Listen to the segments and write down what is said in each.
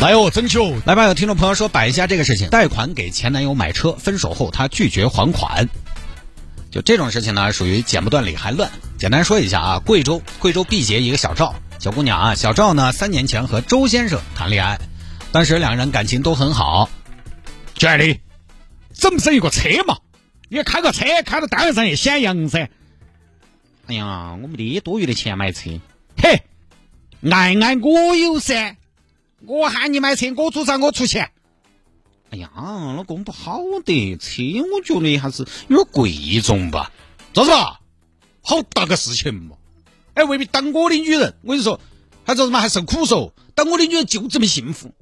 来哦，征求来吧，有听众朋友说摆一下这个事情：贷款给前男友买车，分手后他拒绝还款。就这种事情呢，属于剪不断理还乱。简单说一下啊，贵州贵州毕节一个小赵小姑娘啊，小赵呢三年前和周先生谈恋爱，当时两人感情都很好。亲爱的，整不整一个车嘛？你开个车开到单位上也显洋噻。哎呀，我没得多余的钱买车。嘿，爱爱我有噻。我喊你买车，我主张我出钱。哎呀，老公不好的，车我觉得还是有点贵重吧。咋子嘛？好大个事情嘛！哎，未必当我的女人，我跟你说，还咋子嘛？还受苦受。当我的女人就这么幸福。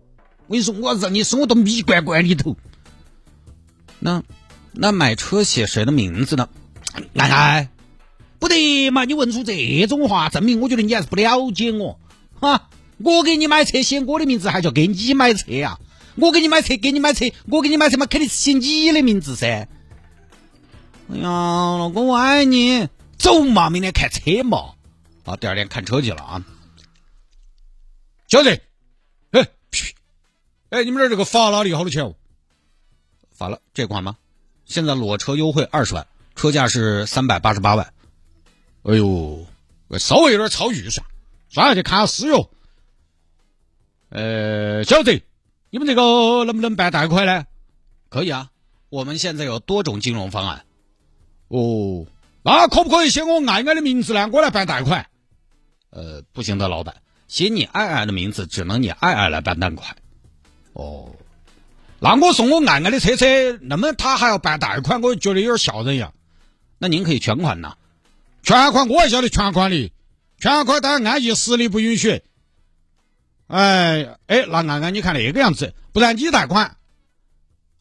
我跟你说，我让你生活到蜜罐罐里头。那那买车写谁的名字呢？奶奶，不得嘛！你问出这种话，证明我觉得你还是不了解我哈。我给你买车写我的名字，还叫给你买车啊？我给你买车，给你买车，我给你买车嘛，肯定是写你的名字噻。哎呀，老公我爱你，走嘛，明天看车嘛。啊，第二天看车去了啊。小子，哎，哎，你们这儿这个法拉利好多钱哦？法拉这款吗？现在裸车优惠二十万，车价是三百八十八万。哎呦，稍微有点超预算，算了，去看下私哟。呃，小子，你们这个能不能办贷款呢？可以啊，我们现在有多种金融方案。哦，那可不可以写我爱爱的名字呢？我来办贷款。呃，不行的，老板，写你爱爱的名字，只能你爱爱来办贷款。哦，那我送我爱爱的车车，那么他还要办贷款，我觉得有点吓人呀。那您可以全款呐，全款我也晓得全款的，全款但按揭实力不允许。哎哎，那安安，你看那个样子，不然你贷款，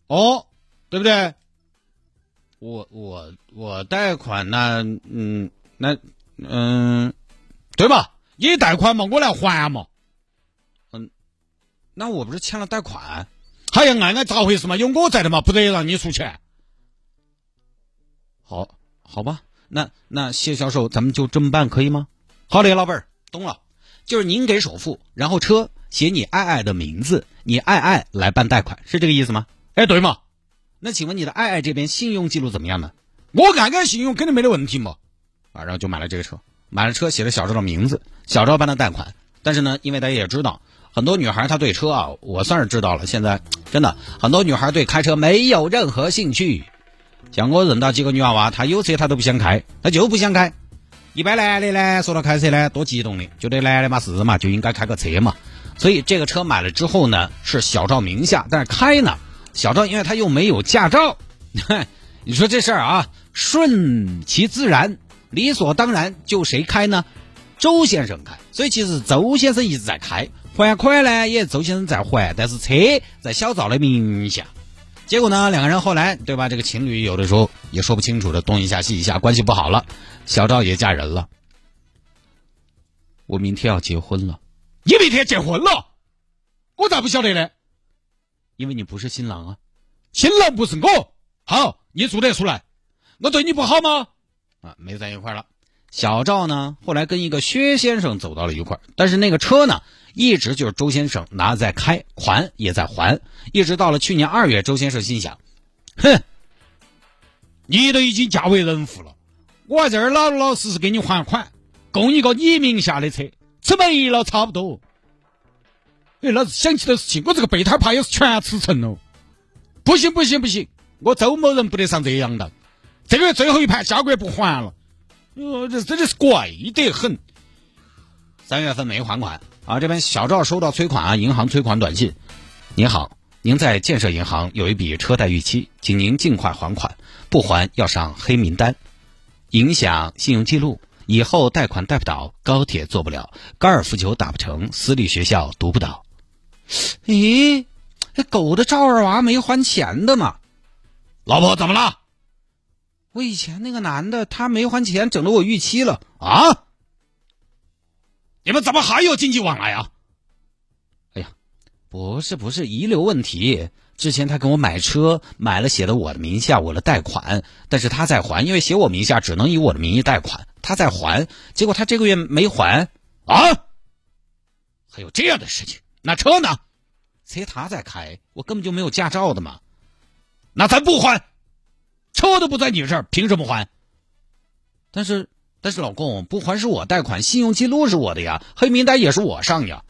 哦，对不对？我我我贷款那嗯那嗯，对吧？你贷款嘛，我来还嘛。嗯，那我不是欠了贷款？还要安安咋回事嘛？有我在的嘛，不得让你出钱。好，好吧，那那谢销售，咱们就这么办，可以吗？好的，老板儿，懂了。就是您给首付，然后车写你爱爱的名字，你爱爱来办贷款，是这个意思吗？哎，对嘛。那请问你的爱爱这边信用记录怎么样呢？我爱爱信用肯定没得问题嘛。啊，然后就买了这个车，买了车写了小赵的名字，小赵办的贷款。但是呢，因为大家也知道，很多女孩她对车啊，我算是知道了。现在真的很多女孩对开车没有任何兴趣。像我认到几个女娃娃，她有车她都不想开，她就不想开。一般男的呢，说到开车呢，多激动的，觉得男的嘛是嘛就应该开个车嘛。所以这个车买了之后呢，是小赵名下，但是开呢，小赵因为他又没有驾照，哼 你说这事儿啊，顺其自然，理所当然，就谁开呢？周先生开。所以其实周先生一直在开，还款呢也周先生在还，但是车在小赵的名下。结果呢，两个人后来对吧？这个情侣有的时候也说不清楚的，东一下西一下，关系不好了。小赵也嫁人了，我明天要结婚了。你明天结婚了？我咋不晓得呢？因为你不是新郎啊，新郎不是我。好，你做得出来？我对你不好吗？啊，没在一块了。小赵呢，后来跟一个薛先生走到了一块儿，但是那个车呢，一直就是周先生拿在开，款也在还，一直到了去年二月，周先生心想，哼，你都已经嫁为人妇了，我在这儿老老实实给你还款，供一个你名下的车，吃没了差不多。哎，老子想起的事情，我这个备胎怕也是全吃成了。不行不行不行，我周某人不得上这样当，这个月最后一盘，下个月不还了。哟，这真的是怪得很。三月份没还款啊！这边小赵收到催款啊，银行催款短信：您好，您在建设银行有一笔车贷逾期，请您尽快还款，不还要上黑名单，影响信用记录，以后贷款贷不到，高铁坐不了，高尔夫球打不成，私立学校读不到。咦，这狗的赵二娃没还钱的嘛？老婆怎么了？我以前那个男的他没还钱，整得我逾期了啊！你们怎么还有经济往来啊？哎呀，不是不是遗留问题。之前他给我买车，买了写的我的名下，我的贷款，但是他在还，因为写我名下只能以我的名义贷款，他在还，结果他这个月没还啊！还有这样的事情？那车呢？车他在开，我根本就没有驾照的嘛。那咱不还，车都不在你这儿，凭什么还？但是但是老公不还是我贷款，信用记录是我的呀，黑名单也是我上呀。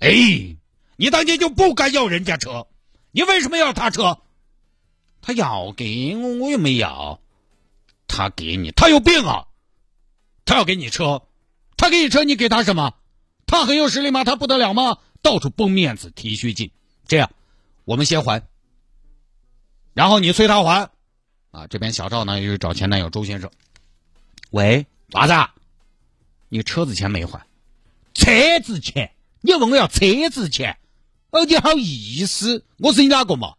哎，你当年就不该要人家车。你为什么要他车？他要给我，我又没要。他给你，他有病啊！他要给你车，他给你车，你给他什么？他很有实力吗？他不得了吗？到处崩面子、提虚劲。这样，我们先还，然后你催他还。啊，这边小赵呢又找前男友周先生。喂，娃子，你车子钱没还？车子钱？你问我要车子钱？哦，你好意思？我是你哪个嘛？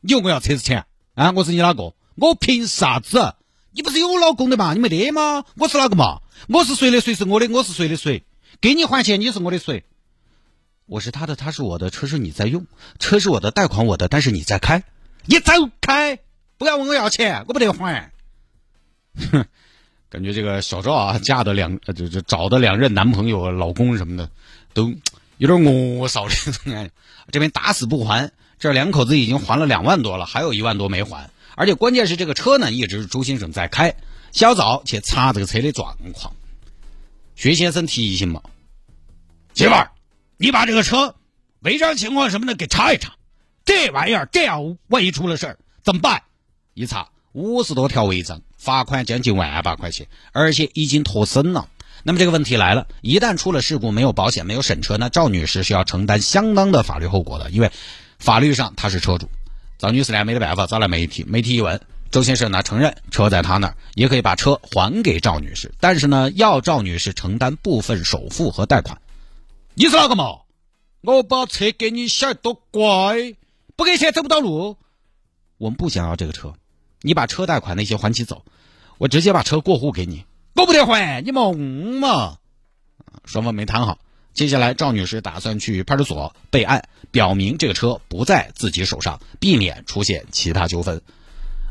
你问我要车子钱啊？我是你哪个？我凭啥子？你不是有老公的嘛？你没得吗？我是哪个嘛？我是谁的谁是我的？我是谁的谁？给你还钱，你是我的谁？我是他的，他是我的，车是你在用，车是我的，贷款我的，但是你在开，你走开！不要问我要钱，我不得还。哼，感觉这个小赵啊，嫁的两呃，就就找的两任男朋友、老公什么的，都。有点恶少的感觉，这边打死不还，这两口子已经还了两万多了，还有一万多没还，而且关键是这个车呢，一直是朱先生在开，小赵去查这个车的状况。薛先生提醒嘛，媳妇儿，你把这个车违章情况什么的给查一查，这玩意儿这样万一出了事儿怎么办？一查五十多条违章，罚款将近万把块钱，而且已经脱身了。那么这个问题来了，一旦出了事故，没有保险，没有审车，那赵女士是要承担相当的法律后果的，因为法律上她是车主。赵女士呢没得办法，找来媒体，媒体一问，周先生呢承认车在他那儿，也可以把车还给赵女士，但是呢要赵女士承担部分首付和贷款。你是哪个嘛？我把车给你，小多乖，不给钱走不到路。我们不想要这个车，你把车贷款那些还起走，我直接把车过户给你。我不得还，你蒙嘛？双方没谈好，接下来赵女士打算去派出所备案，表明这个车不在自己手上，避免出现其他纠纷。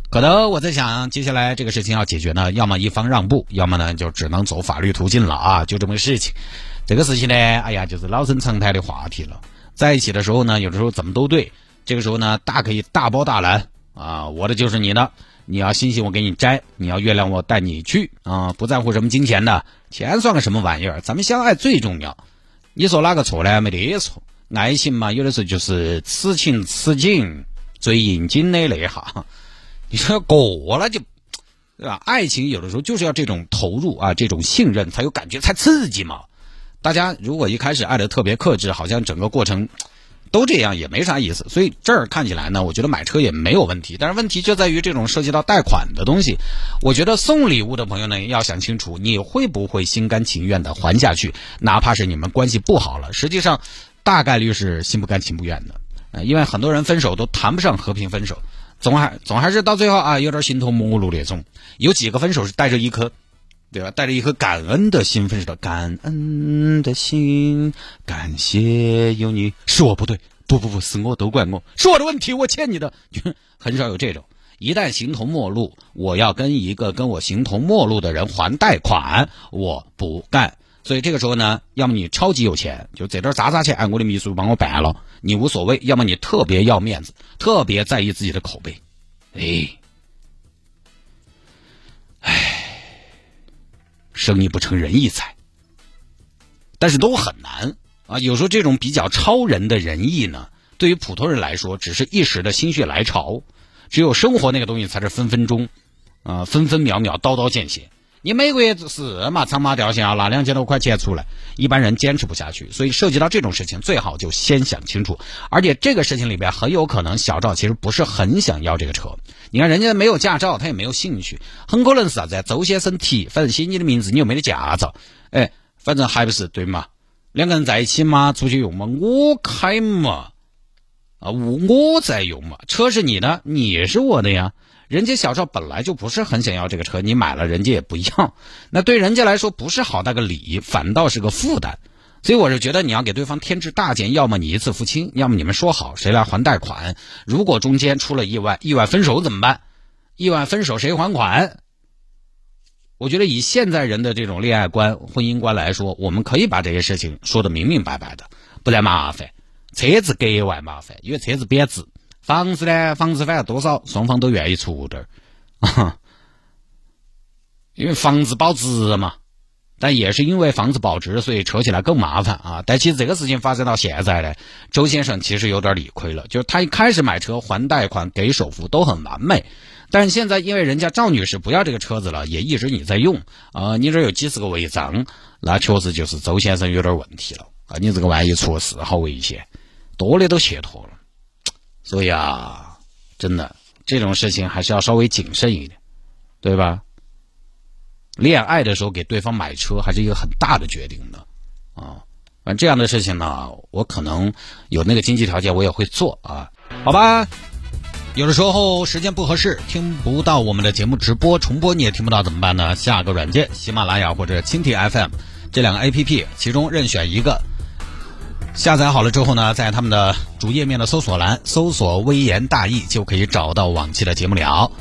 可能我在想，接下来这个事情要解决呢，要么一方让步，要么呢就只能走法律途径了啊！就这么个事情。这个事情呢，哎呀，就是老生常谈的话题了。在一起的时候呢，有的时候怎么都对，这个时候呢，大可以大包大揽啊，我的就是你的。你要星星我给你摘，你要月亮我带你去啊！不在乎什么金钱的，钱算个什么玩意儿？咱们相爱最重要。你说哪个错呢？没得错，爱情嘛，有的时候就是此情此景最应景的那一哈。你说过了就，对吧？爱情有的时候就是要这种投入啊，这种信任才有感觉，才刺激嘛。大家如果一开始爱的特别克制，好像整个过程。都这样也没啥意思，所以这儿看起来呢，我觉得买车也没有问题。但是问题就在于这种涉及到贷款的东西，我觉得送礼物的朋友呢要想清楚，你会不会心甘情愿的还下去？哪怕是你们关系不好了，实际上大概率是心不甘情不愿的。呃，因为很多人分手都谈不上和平分手，总还总还是到最后啊有点形同陌路那种。有几个分手是带着一颗。对吧？带着一颗感恩的心分手的，感恩的心，感谢有你。是我不对，不不不，是我都怪我，是我的问题，我欠你的。很少有这种，一旦形同陌路，我要跟一个跟我形同陌路的人还贷款，我不干。所以这个时候呢，要么你超级有钱，就这点渣渣钱，我的秘书帮我办了，你无所谓；要么你特别要面子，特别在意自己的口碑。哎，生意不成仁义在，但是都很难啊！有时候这种比较超人的仁义呢，对于普通人来说，只是一时的心血来潮；只有生活那个东西，才是分分钟，啊，分分秒秒，刀刀见血。你每个月是嘛，长马掉线啊拿两千多块钱出来，一般人坚持不下去。所以涉及到这种事情，最好就先想清楚。而且这个事情里边很有可能，小赵其实不是很想要这个车。你看人家没有驾照，他也没有兴趣，很可能是啥子？周先生提，反正写你的名字，你又没得驾照，哎，反正还不是对嘛？两个人在一起嘛，出去用嘛，我开嘛，啊，我我在用嘛，车是你的，你是我的呀。人家小赵本来就不是很想要这个车，你买了人家也不要，那对人家来说不是好大个礼，反倒是个负担。所以我是觉得你要给对方添置大件，要么你一次付清，要么你们说好谁来还贷款。如果中间出了意外，意外分手怎么办？意外分手谁还款？我觉得以现在人的这种恋爱观、婚姻观来说，我们可以把这些事情说得明明白白的，不然麻烦。车子格外麻烦，因为车子贬值。房子呢，房子反正多少双方都愿意出点儿，因为房子保值嘛。但也是因为房子保值，所以扯起来更麻烦啊。但其实这个事情发生到现在呢，周先生其实有点理亏了，就是他一开始买车还贷款给首付都很完美。但现在，因为人家赵女士不要这个车子了，也一直你在用啊，你这有几十个违章，那确实就是周先生有点问题了啊！你这个万一出事，好危险，多的都卸脱了。所以啊，真的这种事情还是要稍微谨慎一点，对吧？恋爱的时候给对方买车还是一个很大的决定的啊。反正这样的事情呢，我可能有那个经济条件，我也会做啊。好吧。有的时候时间不合适，听不到我们的节目直播重播，你也听不到怎么办呢？下个软件，喜马拉雅或者蜻蜓 FM 这两个 APP，其中任选一个，下载好了之后呢，在他们的主页面的搜索栏搜索“微言大义”，就可以找到往期的节目了。